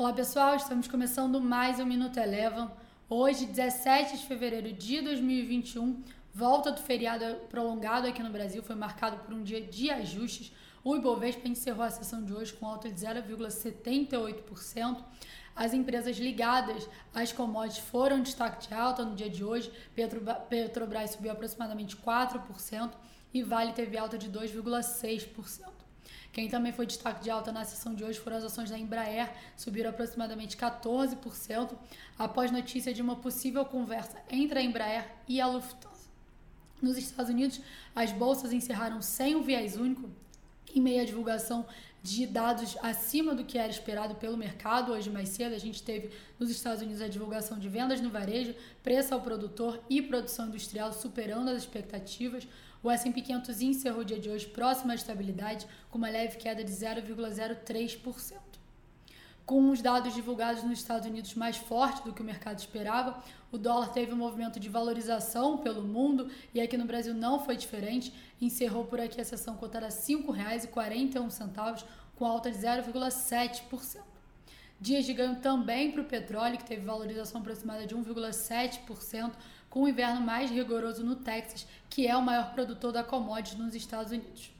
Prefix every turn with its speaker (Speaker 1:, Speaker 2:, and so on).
Speaker 1: Olá pessoal, estamos começando mais um Minuto Elevam. Hoje, 17 de fevereiro de 2021, volta do feriado prolongado aqui no Brasil, foi marcado por um dia de ajustes. O Ibovespa encerrou a sessão de hoje com alta de 0,78%. As empresas ligadas às commodities foram destaque de alta no dia de hoje. Petro, Petrobras subiu aproximadamente 4% e Vale teve alta de 2,6%. Quem também foi destaque de alta na sessão de hoje foram as ações da Embraer, subiram aproximadamente 14% após notícia de uma possível conversa entre a Embraer e a Lufthansa. Nos Estados Unidos, as bolsas encerraram sem um viés único em meio à divulgação de dados acima do que era esperado pelo mercado. Hoje, mais cedo, a gente teve nos Estados Unidos a divulgação de vendas no varejo, preço ao produtor e produção industrial superando as expectativas. O S&P 500 encerrou o dia de hoje próximo à estabilidade, com uma leve queda de 0,03%. Com os dados divulgados nos Estados Unidos mais fortes do que o mercado esperava, o dólar teve um movimento de valorização pelo mundo e aqui no Brasil não foi diferente. Encerrou por aqui a sessão cotada a R$ 5,41, com alta de 0,7%. Dias de ganho também para o petróleo, que teve valorização aproximada de 1,7%, com o inverno mais rigoroso no Texas, que é o maior produtor da commodity nos Estados Unidos.